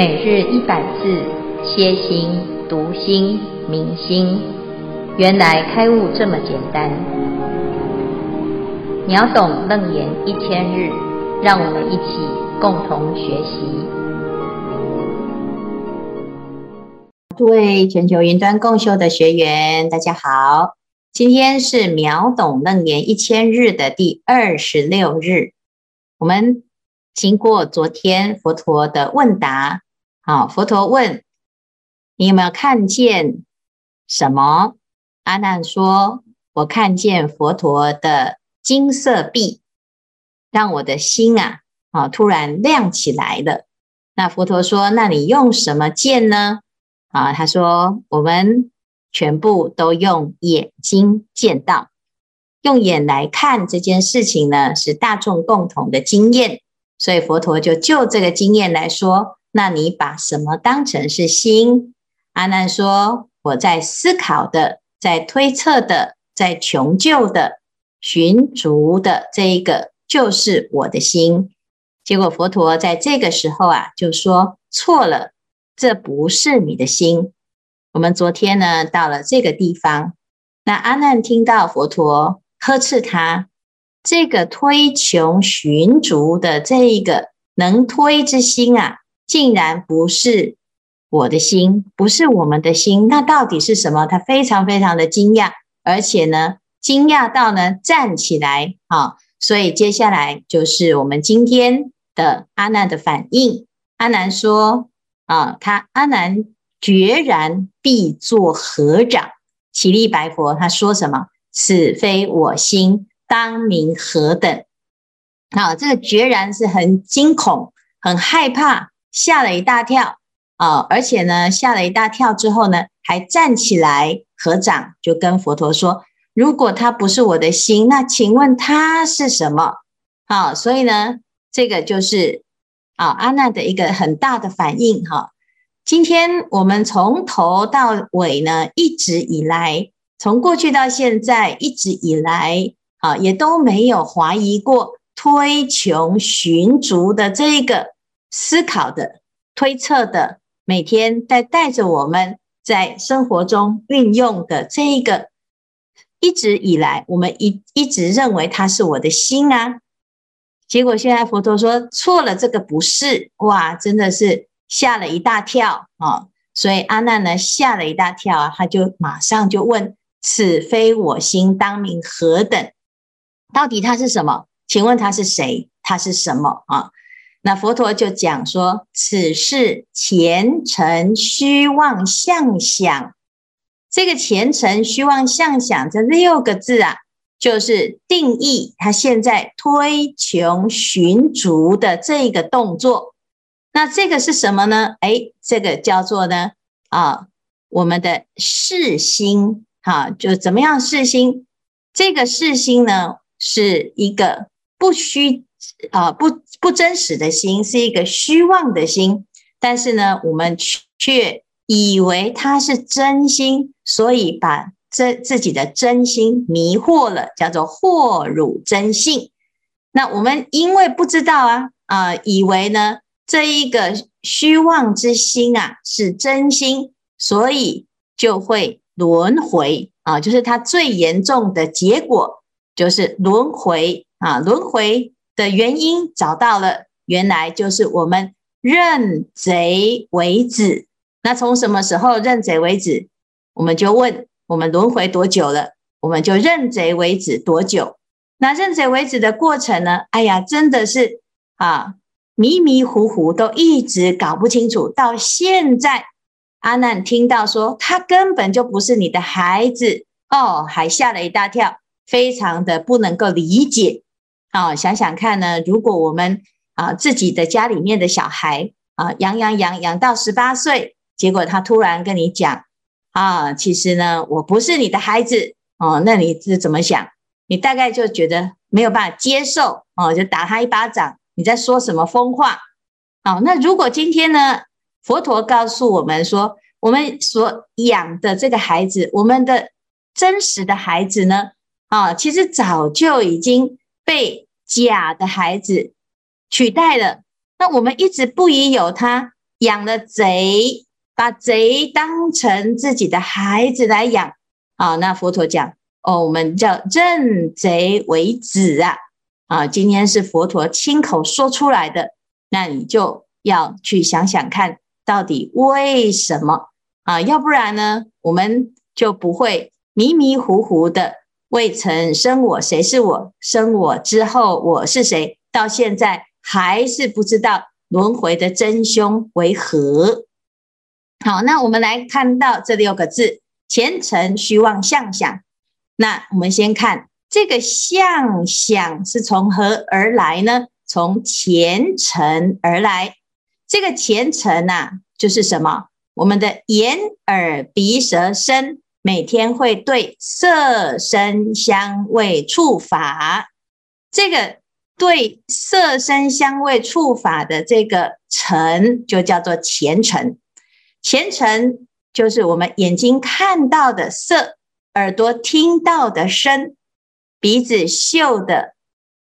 每日一百字，歇心、读心、明心，原来开悟这么简单。秒懂楞严一千日，让我们一起共同学习。诸位全球云端共修的学员，大家好，今天是秒懂楞严一千日的第二十六日，我们。经过昨天佛陀的问答，啊，佛陀问你有没有看见什么？阿难说：“我看见佛陀的金色臂，让我的心啊，啊，突然亮起来了。”那佛陀说：“那你用什么见呢？”啊，他说：“我们全部都用眼睛见到，用眼来看这件事情呢，是大众共同的经验。”所以佛陀就就这个经验来说，那你把什么当成是心？阿难说：我在思考的，在推测的，在穷究的，寻足的这一个就是我的心。结果佛陀在这个时候啊，就说错了，这不是你的心。我们昨天呢，到了这个地方，那阿难听到佛陀呵斥他。这个推穷寻足的这一个能推之心啊，竟然不是我的心，不是我们的心，那到底是什么？他非常非常的惊讶，而且呢，惊讶到呢站起来啊！所以接下来就是我们今天的阿难的反应。阿难说啊，他阿难决然必作合掌，起立白佛。他说什么？此非我心。当名何等？好，这个决然是很惊恐、很害怕，吓了一大跳啊！而且呢，吓了一大跳之后呢，还站起来合掌，就跟佛陀说：“如果他不是我的心，那请问他是什么？”好，所以呢，这个就是啊阿难的一个很大的反应哈。今天我们从头到尾呢，一直以来，从过去到现在，一直以来。啊，也都没有怀疑过推穷寻足的这个思考的推测的，每天在带着我们在生活中运用的这一个，一直以来我们一一直认为它是我的心啊，结果现在佛陀说错了，这个不是，哇，真的是吓了一大跳啊！所以阿难呢吓了一大跳啊，他就马上就问：此非我心，当名何等？到底他是什么？请问他是谁？他是什么啊？那佛陀就讲说：此是前尘虚妄相想。这个前尘虚妄相想这六个字啊，就是定义他现在推穷寻逐的这个动作。那这个是什么呢？哎，这个叫做呢啊，我们的识心。哈，就怎么样识心？这个识心呢？是一个不虚啊，不不真实的心，是一个虚妄的心。但是呢，我们却以为它是真心，所以把这自己的真心迷惑了，叫做惑汝真性。那我们因为不知道啊啊，以为呢这一个虚妄之心啊是真心，所以就会轮回啊，就是它最严重的结果。就是轮回啊，轮回的原因找到了，原来就是我们认贼为子。那从什么时候认贼为子？我们就问我们轮回多久了？我们就认贼为子多久？那认贼为子的过程呢？哎呀，真的是啊，迷迷糊糊都一直搞不清楚。到现在，阿难听到说他根本就不是你的孩子哦，还吓了一大跳。非常的不能够理解，啊，想想看呢，如果我们啊自己的家里面的小孩啊养养养养到十八岁，结果他突然跟你讲啊，其实呢我不是你的孩子哦，那你是怎么想？你大概就觉得没有办法接受哦，就打他一巴掌。你在说什么疯话？好，那如果今天呢，佛陀告诉我们说，我们所养的这个孩子，我们的真实的孩子呢？啊，其实早就已经被假的孩子取代了。那我们一直不疑有他，养了贼，把贼当成自己的孩子来养啊。那佛陀讲哦，我们叫认贼为子啊啊。今天是佛陀亲口说出来的，那你就要去想想看，到底为什么啊？要不然呢，我们就不会迷迷糊糊的。未曾生我，谁是我？生我之后，我是谁？到现在还是不知道轮回的真凶为何。好，那我们来看到这六个字：前尘虚妄相想。那我们先看这个相想是从何而来呢？从前尘而来。这个前尘呐、啊，就是什么？我们的眼、耳、鼻、舌、身。每天会对色、声、香味、触法，这个对色、声、香味、触法的这个尘，就叫做前尘。前尘就是我们眼睛看到的色，耳朵听到的声，鼻子嗅的，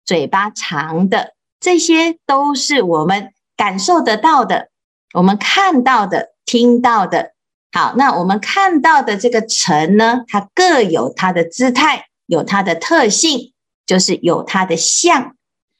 嘴巴尝的，这些都是我们感受得到的，我们看到的、听到的。好，那我们看到的这个尘呢，它各有它的姿态，有它的特性，就是有它的相。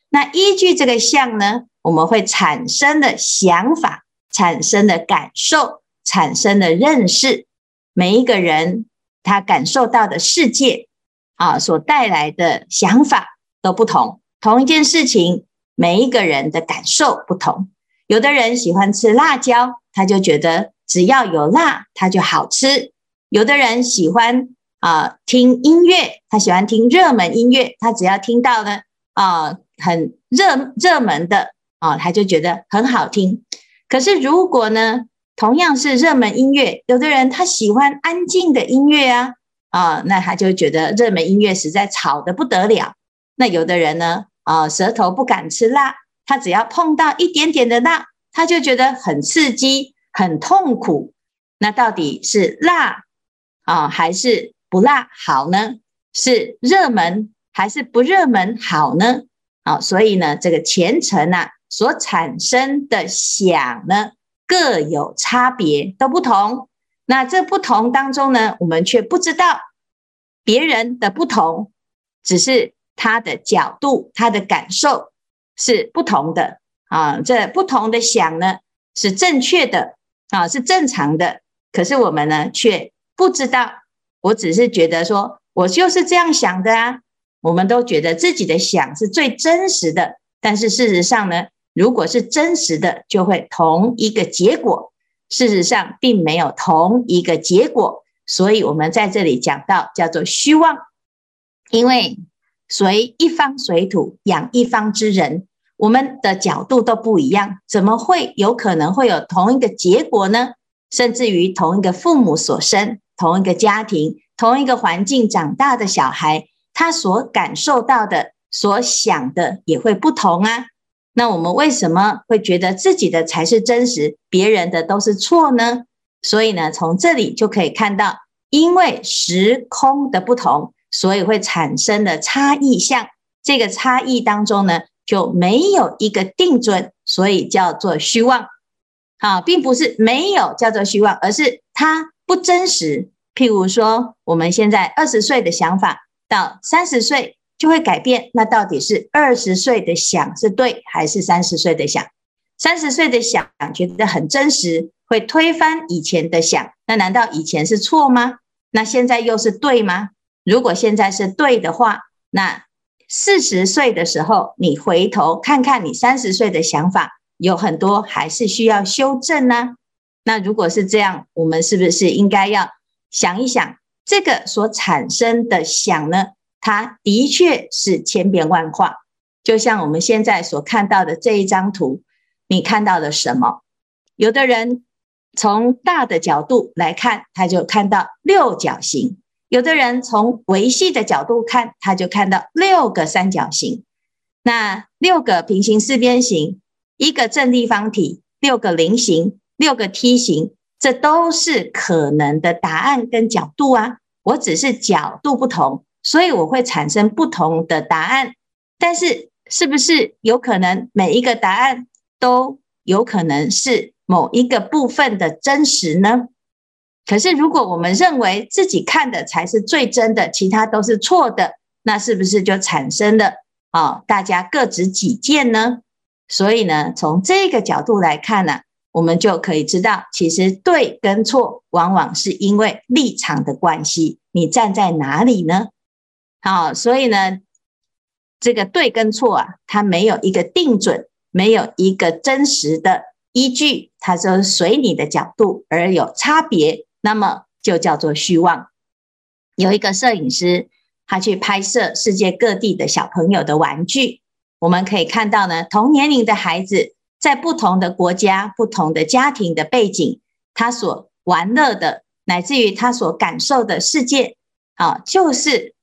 那依据这个相呢，我们会产生的想法，产生的感受，产生的认识。每一个人他感受到的世界啊，所带来的想法都不同。同一件事情，每一个人的感受不同。有的人喜欢吃辣椒，他就觉得。只要有辣，它就好吃。有的人喜欢啊、听音乐，他喜欢听热门音乐，他只要听到呢啊、很热热门的啊、他就觉得很好听。可是如果呢，同样是热门音乐，有的人他喜欢安静的音乐啊啊、那他就觉得热门音乐实在吵得不得了。那有的人呢啊、舌头不敢吃辣，他只要碰到一点点的辣，他就觉得很刺激。很痛苦，那到底是辣啊还是不辣好呢？是热门还是不热门好呢？好，所以呢，这个前尘啊所产生的想呢各有差别，都不同。那这不同当中呢，我们却不知道别人的不同，只是他的角度、他的感受是不同的啊。这不同的想呢是正确的。啊，是正常的，可是我们呢却不知道。我只是觉得说，我就是这样想的啊。我们都觉得自己的想是最真实的，但是事实上呢，如果是真实的，就会同一个结果。事实上并没有同一个结果，所以我们在这里讲到叫做虚妄，因为随一方水土养一方之人。我们的角度都不一样，怎么会有可能会有同一个结果呢？甚至于同一个父母所生、同一个家庭、同一个环境长大的小孩，他所感受到的、所想的也会不同啊。那我们为什么会觉得自己的才是真实，别人的都是错呢？所以呢，从这里就可以看到，因为时空的不同，所以会产生的差异相。这个差异当中呢，就没有一个定准，所以叫做虚妄。好，并不是没有叫做虚妄，而是它不真实。譬如说，我们现在二十岁的想法，到三十岁就会改变。那到底是二十岁的想是对，还是三十岁的想？三十岁的想觉得很真实，会推翻以前的想。那难道以前是错吗？那现在又是对吗？如果现在是对的话，那。四十岁的时候，你回头看看你三十岁的想法，有很多还是需要修正呢。那如果是这样，我们是不是应该要想一想，这个所产生的想呢？它的确是千变万化。就像我们现在所看到的这一张图，你看到了什么？有的人从大的角度来看，他就看到六角形。有的人从维系的角度看，他就看到六个三角形，那六个平行四边形，一个正立方体，六个菱形，六个梯形，这都是可能的答案跟角度啊。我只是角度不同，所以我会产生不同的答案。但是，是不是有可能每一个答案都有可能是某一个部分的真实呢？可是如果我们认为自己看的才是最真的，其他都是错的，那是不是就产生了啊、哦？大家各执己见呢？所以呢，从这个角度来看呢、我们就可以知道，其实对跟错，往往是因为立场的关系，你站在哪里呢？好、所以呢，这个对跟错啊，它没有一个定准，没有一个真实的依据，它就随你的角度而有差别，那么就叫做虚妄。有一个摄影师，他去拍摄世界各地的小朋友的玩具。我们可以看到呢，同年龄的孩子在不同的国家、不同的家庭的背景，他所玩乐的，乃至于他所感受的世界，啊，就是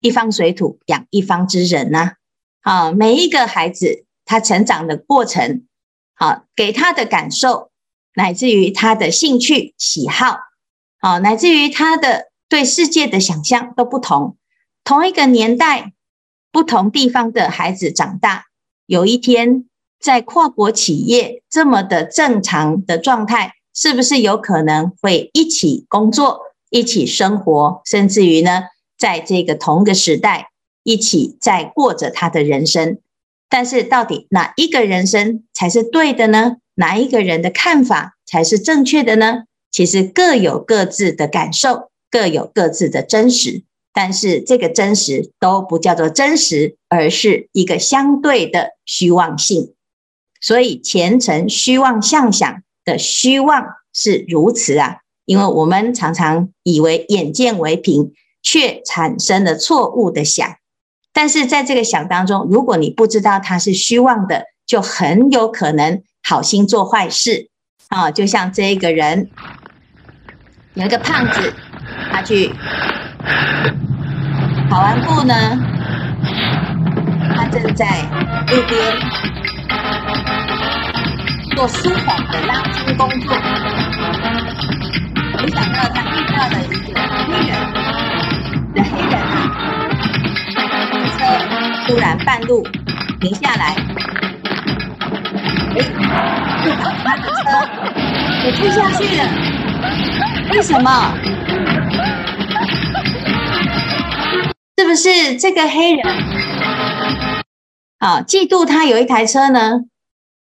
一方水土养一方之人呐。啊，每一个孩子他成长的过程，啊，给他的感受，乃至于他的兴趣喜好，啊，乃至于他的对世界的想象都不同。同一个年代。不同地方的孩子长大，有一天在跨国企业这么的正常的状态，是不是有可能会一起工作、一起生活，甚至于呢，在这个同个时代一起在过着他的人生？但是到底哪一个人生才是对的呢？哪一个人的看法才是正确的呢？其实各有各自的感受，各有各自的真实。但是这个真实都不叫做真实，而是一个相对的虚妄性。所以前尘虚妄相想的虚妄是如此啊，因为我们常常以为眼见为凭，却产生了错误的想。但是在这个想当中，如果你不知道它是虚妄的，就很有可能好心做坏事啊。就像这一个人，有一个胖子，他去。跑完步呢，他正在路边做舒缓的拉筋工作，没想到他遇到了一个黑人，的黑人啊，车突然半路停下来，哎，就把他的车给推下去了，为什么？是不是这个黑人啊，嫉妒他有一台车呢？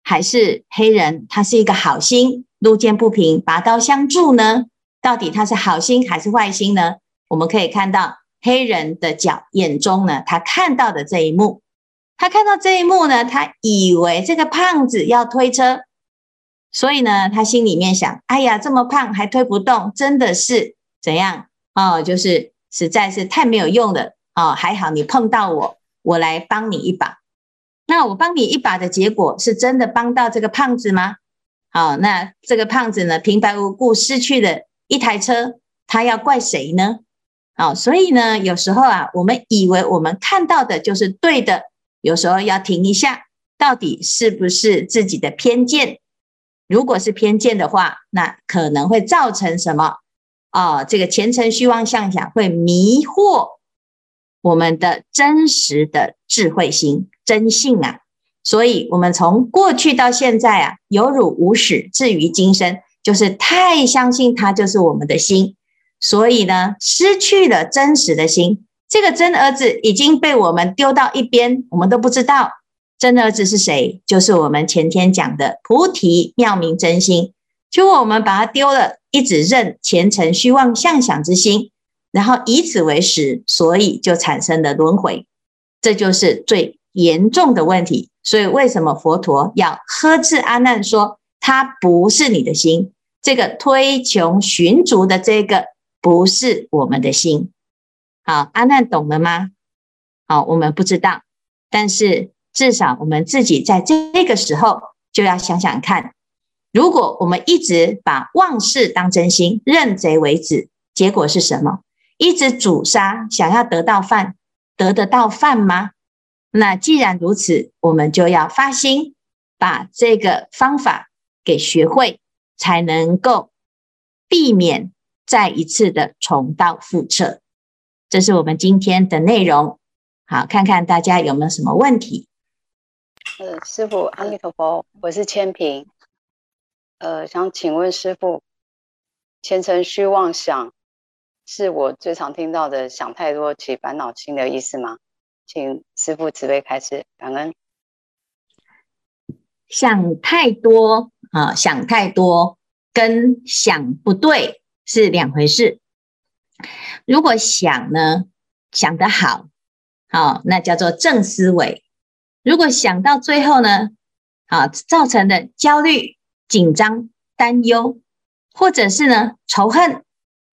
还是黑人他是一个好心，路见不平拔刀相助呢？到底他是好心还是坏心呢？我们可以看到黑人的角眼中呢，他看到的这一幕，他看到这一幕呢，他以为这个胖子要推车，所以呢，他心里面想：哎呀，这么胖还推不动，真的是怎样？哦，就是。实在是太没有用了哦，还好你碰到我，我来帮你一把。那我帮你一把的结果是真的帮到这个胖子吗？好，那这个胖子呢，平白无故失去了一台车，他要怪谁呢？好，所以呢，有时候啊，我们以为我们看到的就是对的，有时候要停一下，到底是不是自己的偏见？如果是偏见的话，那可能会造成什么？啊、这个前尘虚妄相想会迷惑我们的真实的智慧心真性啊，所以我们从过去到现在啊，有辱无始，至于今生，就是太相信它就是我们的心，所以呢，失去了真实的心。这个真儿子已经被我们丢到一边，我们都不知道真儿子是谁，就是我们前天讲的菩提妙明真心。就我们把它丢了，一直认前尘虚妄相想之心，然后以此为实，所以就产生了轮回，这就是最严重的问题。所以为什么佛陀要呵斥阿难说，他不是你的心，这个推穷寻逐的这个不是我们的心。好，阿难懂了吗？好，我们不知道，但是至少我们自己在这个时候就要想想看。如果我们一直把妄事当真心，认贼为子，结果是什么？一直阻杀，想要得到饭，得得到饭吗？那既然如此，我们就要发心，把这个方法给学会，才能够避免再一次的重蹈覆辙。这是我们今天的内容。好，看看大家有没有什么问题？呃，师傅，阿弥陀佛，我是千平。呃，想请问师傅，前尘虚妄想是我最常听到的想太多起烦恼心的意思吗？请师傅慈悲开示，感恩。想太多啊，想太多跟想不对是两回事。如果想呢，想得好，好，那叫做正思维。如果想到最后呢，啊，造成的焦虑、紧张、担忧，或者是呢仇恨，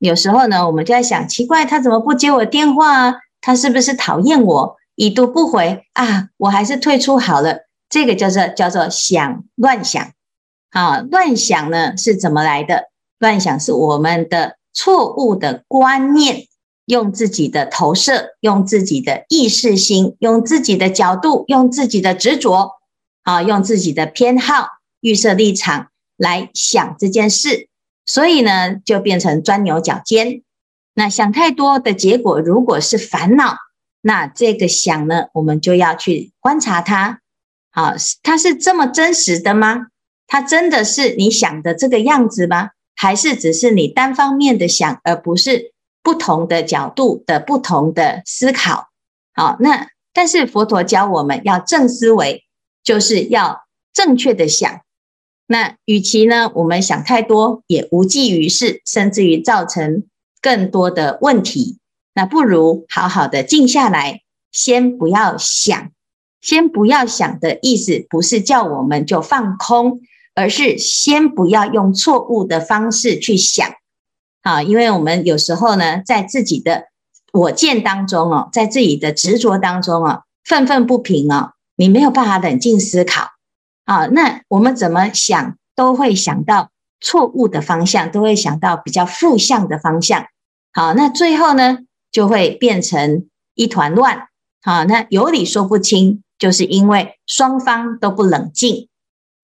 有时候呢，我们就在想，奇怪，他怎么不接我电话啊？他是不是讨厌我，已读不回啊？我还是退出好了。这个叫做叫做想乱想，啊，乱想呢是怎么来的？乱想是我们的错误的观念，用自己的投射，用自己的意识心，用自己的角度，用自己的执着，啊，用自己的偏好、预设立场来想这件事，所以呢，就变成钻牛角尖。那想太多的结果，如果是烦恼，那这个想呢，我们就要去观察它。好，它是这么真实的吗？它真的是你想的这个样子吗？还是只是你单方面的想，而不是不同的角度的不同的思考？好，那但是佛陀教我们要正思维，就是要正确的想。那与其呢，我们想太多也无济于事，甚至于造成更多的问题。那不如好好的静下来，先不要想。先不要想的意思，不是叫我们就放空，而是先不要用错误的方式去想啊，因为我们有时候呢，在自己的我见当中哦，在自己的执着当中哦，愤愤不平哦，你没有办法冷静思考啊，那我们怎么想都会想到错误的方向，都会想到比较负向的方向，好，那最后呢，就会变成一团乱，好，那有理说不清。就是因为双方都不冷静。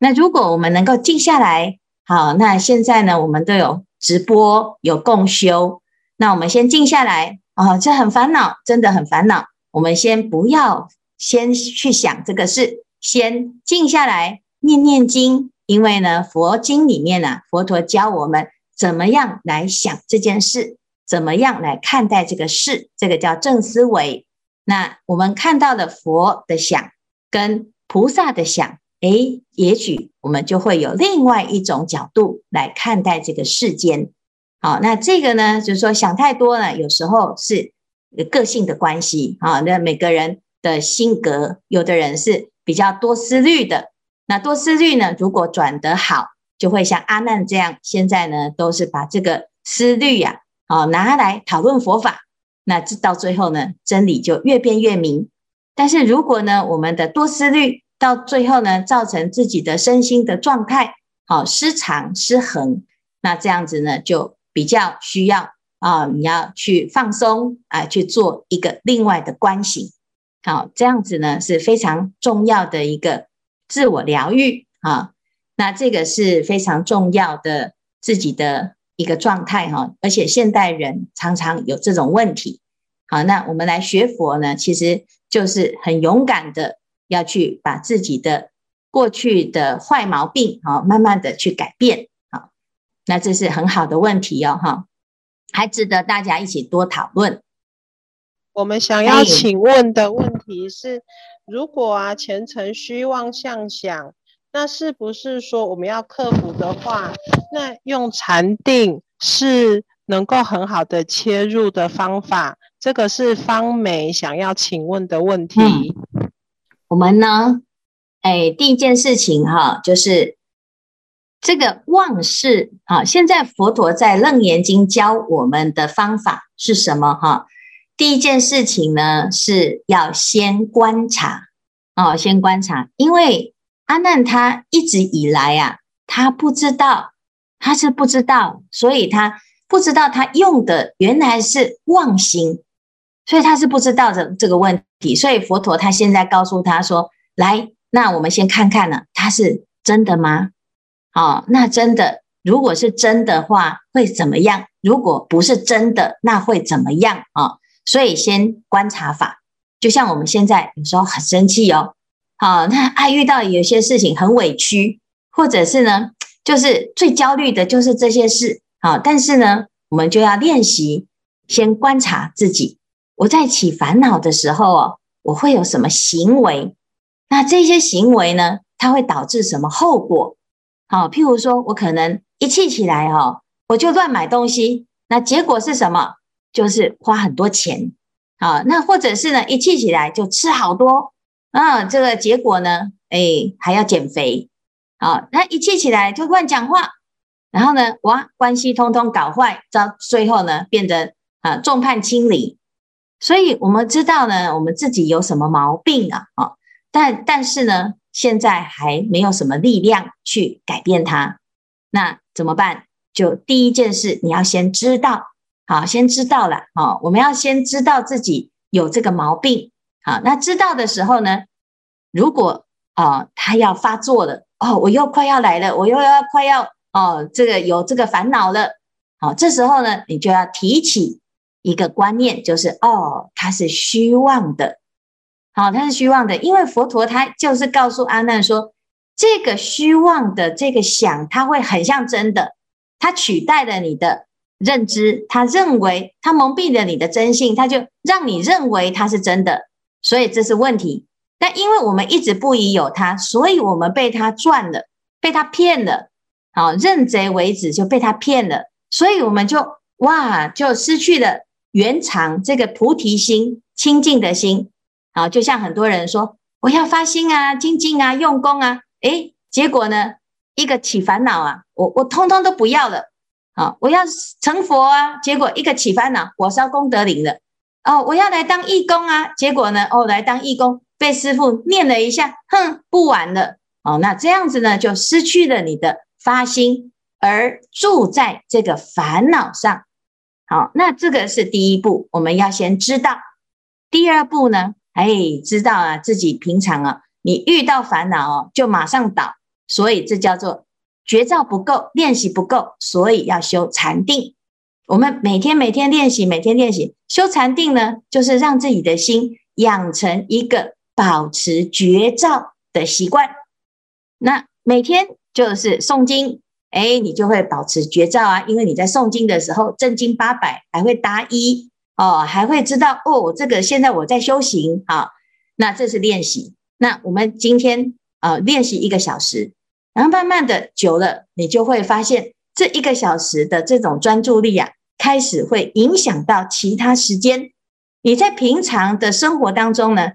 那如果我们能够静下来，好，那现在呢，我们都有直播，有共修。那我们先静下来啊，这很烦恼，真的很烦恼。我们先不要先去想这个事，先静下来念念经。因为呢，佛经里面呢、啊，佛陀教我们怎么样来想这件事，怎么样来看待这个事，这个叫正思维。那我们看到了佛的想跟菩萨的想，诶，也许我们就会有另外一种角度来看待这个世间。好，那这个呢，就是说想太多了，有时候是个性的关系啊。那每个人的性格，有的人是比较多思虑的。那多思虑呢，如果转得好，就会像阿难这样，现在呢都是把这个思虑呀，啊，拿来讨论佛法。那这到最后呢，真理就越辩越明。但是如果呢，我们的多思虑到最后呢，造成自己的身心的状态好失常失衡，那这样子呢，就比较需要啊，你要去放松啊，去做一个另外的观醒。好，这样子呢是非常重要的一个自我疗愈啊。那这个是非常重要的自己的。一个状态哈，而且现代人常常有这种问题。好，那我们来学佛呢，其实就是很勇敢的要去把自己的过去的坏毛病，好，慢慢的去改变。好，那这是很好的问题哦，哈，还值得大家一起多讨论。我们想要请问的问题是，如果啊前程虚妄相想。那是不是说我们要克服的话，那用禅定是能够很好的切入的方法？这个是方美想要请问的问题。嗯、我们呢，哎，第一件事情哈，就是这个妄事啊。现在佛陀在《楞严经》教我们的方法是什么？哈，第一件事情呢，是要先观察哦，先观察，因为。阿难他一直以来啊，他不知道，他是不知道，所以他不知道他用的原来是妄心，所以他是不知道的这个问题。所以佛陀他现在告诉他说：“来，那我们先看看呢，他是真的吗？哦，那真的，如果是真的话，会怎么样？如果不是真的，那会怎么样啊？所以先观察法，就像我们现在有时候很生气哦。”好，那爱遇到有些事情很委屈，或者是呢，就是最焦虑的就是这些事啊。但是呢，我们就要练习，先观察自己，我在起烦恼的时候哦，我会有什么行为？那这些行为呢，它会导致什么后果？好，譬如说我可能一气起来哈，我就乱买东西，那结果是什么？就是花很多钱。啊，那或者是呢，一气起来就吃好多，啊，这个结果呢，哎，还要减肥，啊，那一气起来就乱讲话，然后呢，哇，关系通通搞坏，到最后呢，变得啊众叛亲离。所以我们知道呢，我们自己有什么毛病啊，啊，但但是呢，现在还没有什么力量去改变它，那怎么办？就第一件事，你要先知道。好，先知道了。好，我们要先知道自己有这个毛病。好，那知道的时候呢，如果啊，它要发作了，哦，我又快要来了，我又要快要哦，这个有这个烦恼了。好，这时候呢，你就要提起一个观念，就是哦，它是虚妄的。好，它是虚妄的，因为佛陀他就是告诉阿难说，这个虚妄的这个想，它会很像真的，它取代了你的。认知，他认为他蒙蔽了你的真性，他就让你认为他是真的，所以这是问题。但因为我们一直不疑有他，所以我们被他赚了，被他骗了。好，认贼为子就被他骗了，所以我们就哇，就失去了原常这个菩提心清净的心。啊，就像很多人说，我要发心啊，精进啊，用功啊，诶，结果呢，一个起烦恼啊，我我通通都不要了。啊，我要成佛啊！结果一个起烦恼，火烧功德林了。哦，我要来当义工啊！结果呢，哦，来当义工被师父念了一下，哼，不玩了。哦，那这样子呢，就失去了你的发心，而住在这个烦恼上。好，那这个是第一步，我们要先知道。第二步呢，哎，知道啊，自己平常啊，你遇到烦恼哦，就马上倒，所以这叫做。觉照不够，练习不够，所以要修禅定。我们每天每天练习，每天练习修禅定呢，就是让自己的心养成一个保持觉照的习惯。那每天就是诵经，哎，你就会保持觉照啊，因为你在诵经的时候，正经八百还会答一哦，还会知道哦，这个现在我在修行啊。那这是练习。那我们今天呃练习一个小时。然后慢慢的久了，你就会发现这一个小时的这种专注力啊，开始会影响到其他时间。你在平常的生活当中呢，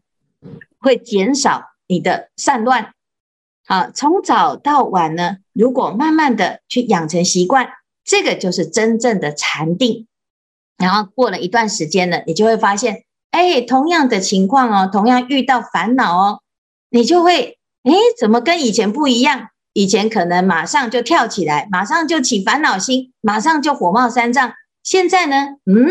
会减少你的散乱。好，从早到晚呢，如果慢慢的去养成习惯，这个就是真正的禅定。然后过了一段时间呢，你就会发现，哎，同样的情况哦，同样遇到烦恼哦，你就会，哎，怎么跟以前不一样？以前可能马上就跳起来，马上就起烦恼心，马上就火冒三丈。现在呢，嗯，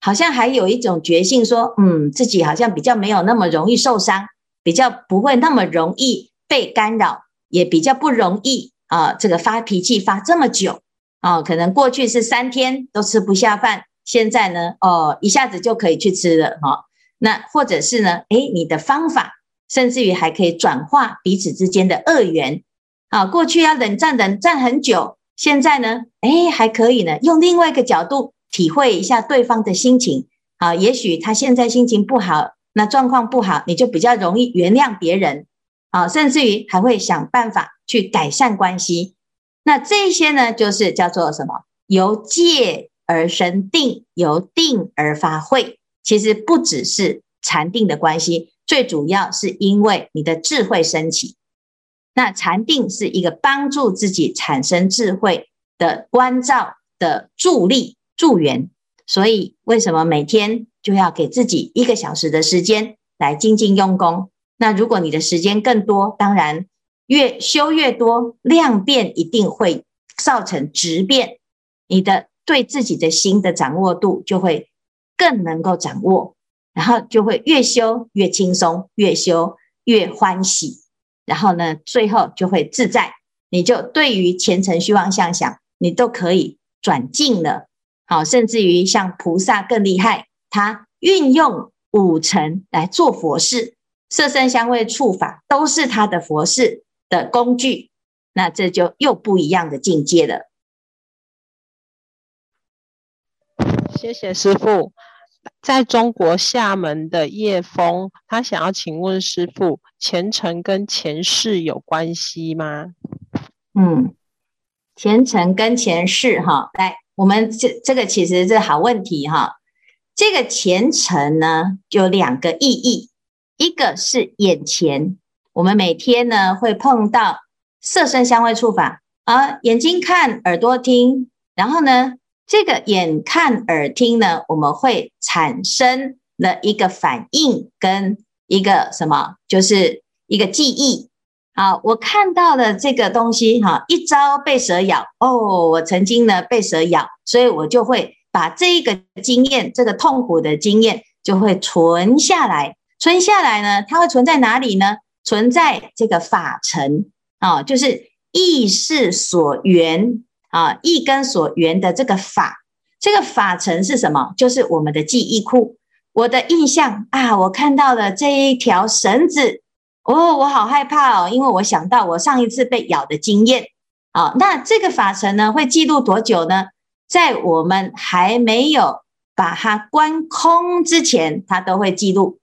好像还有一种觉性，说，嗯，自己好像比较没有那么容易受伤，比较不会那么容易被干扰，也比较不容易啊，这个发脾气发这么久啊，可能过去是三天都吃不下饭，现在呢，哦，一下子就可以去吃了哈。那或者是呢，诶，你的方法，甚至于还可以转化彼此之间的恶缘。啊，过去要冷战冷战很久，现在呢，哎，还可以呢，用另外一个角度体会一下对方的心情。啊，也许他现在心情不好，那状况不好，你就比较容易原谅别人。啊，甚至于还会想办法去改善关系。那这些呢，就是叫做什么？由戒而生定，由定而发慧。其实不只是禅定的关系，最主要是因为你的智慧升起。那禅定是一个帮助自己产生智慧的关照的助力助缘，所以为什么每天就要给自己一个小时的时间来精进用功？那如果你的时间更多，当然越修越多，量变一定会造成质变，你的对自己的心的掌握度就会更能够掌握，然后就会越修越轻松，越修越欢喜。然后呢，最后就会自在，你就对于前尘虚妄相想，你都可以转进了。好，甚至于像菩萨更厉害，他运用五尘来做佛事，色声香味触法都是他的佛事的工具。那这就又不一样的境界了。谢谢师傅。在中国厦门的叶峰，他想要请问师傅，前程跟前世有关系吗？嗯，前程跟前世哈，来，我们这这个其实是好问题哈。这个前程呢，有两个意义，一个是眼前，我们每天呢会碰到色声香味触法啊，眼睛看，耳朵听，然后呢。这个眼看耳听呢，我们会产生了一个反应跟一个什么，就是一个记忆。好，我看到了这个东西，哈，一朝被蛇咬，哦，我曾经呢被蛇咬，所以我就会把这个经验，这个痛苦的经验就会存下来。存下来呢，它会存在哪里呢？存在这个法尘啊，就是意识所缘。啊，意根所缘的这个法，这个法尘是什么？就是我们的记忆库。我的印象啊，我看到了这一条绳子，哦，我好害怕哦，因为我想到我上一次被咬的经验。啊，那这个法尘呢，会记录多久呢？在我们还没有把它关空之前，它都会记录。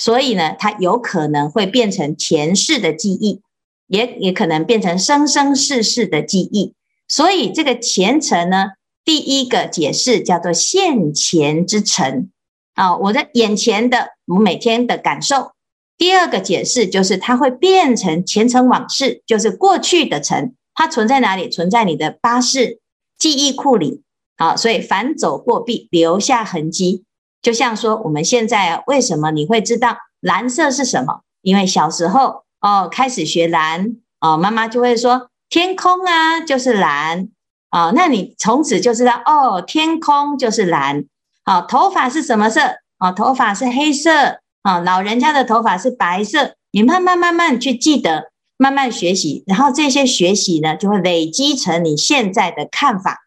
所以呢，它有可能会变成前世的记忆，也也可能变成生生世世的记忆。所以这个前尘呢，第一个解释叫做现前之尘啊，我的眼前的我每天的感受。第二个解释就是它会变成前尘往事，就是过去的尘，它存在哪里？存在你的八识记忆库里。好，所以凡走过必留下痕迹。就像说我们现在，为什么你会知道蓝色是什么？因为小时候哦，开始学蓝哦，妈妈就会说。天空啊，就是蓝、哦，那你从此就知道哦，天空就是蓝。好、哦，头发是什么色？哦，头发是黑色。哦，老人家的头发是白色。你慢慢慢慢去记得，慢慢学习，然后这些学习呢，就会累积成你现在的看法。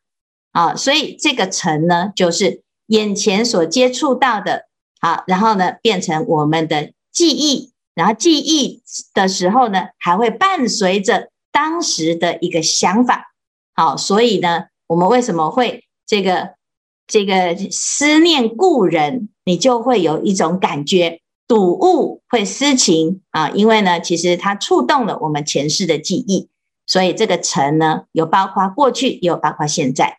啊、所以这个尘呢，就是眼前所接触到的。好，然后呢，变成我们的记忆，然后记忆的时候呢，还会伴随着。当时的一个想法，好，所以呢，我们为什么会这个这个思念故人，你就会有一种感觉，睹物会思情啊，因为呢，其实它触动了我们前世的记忆，所以这个尘呢，有包括过去，也有包括现在。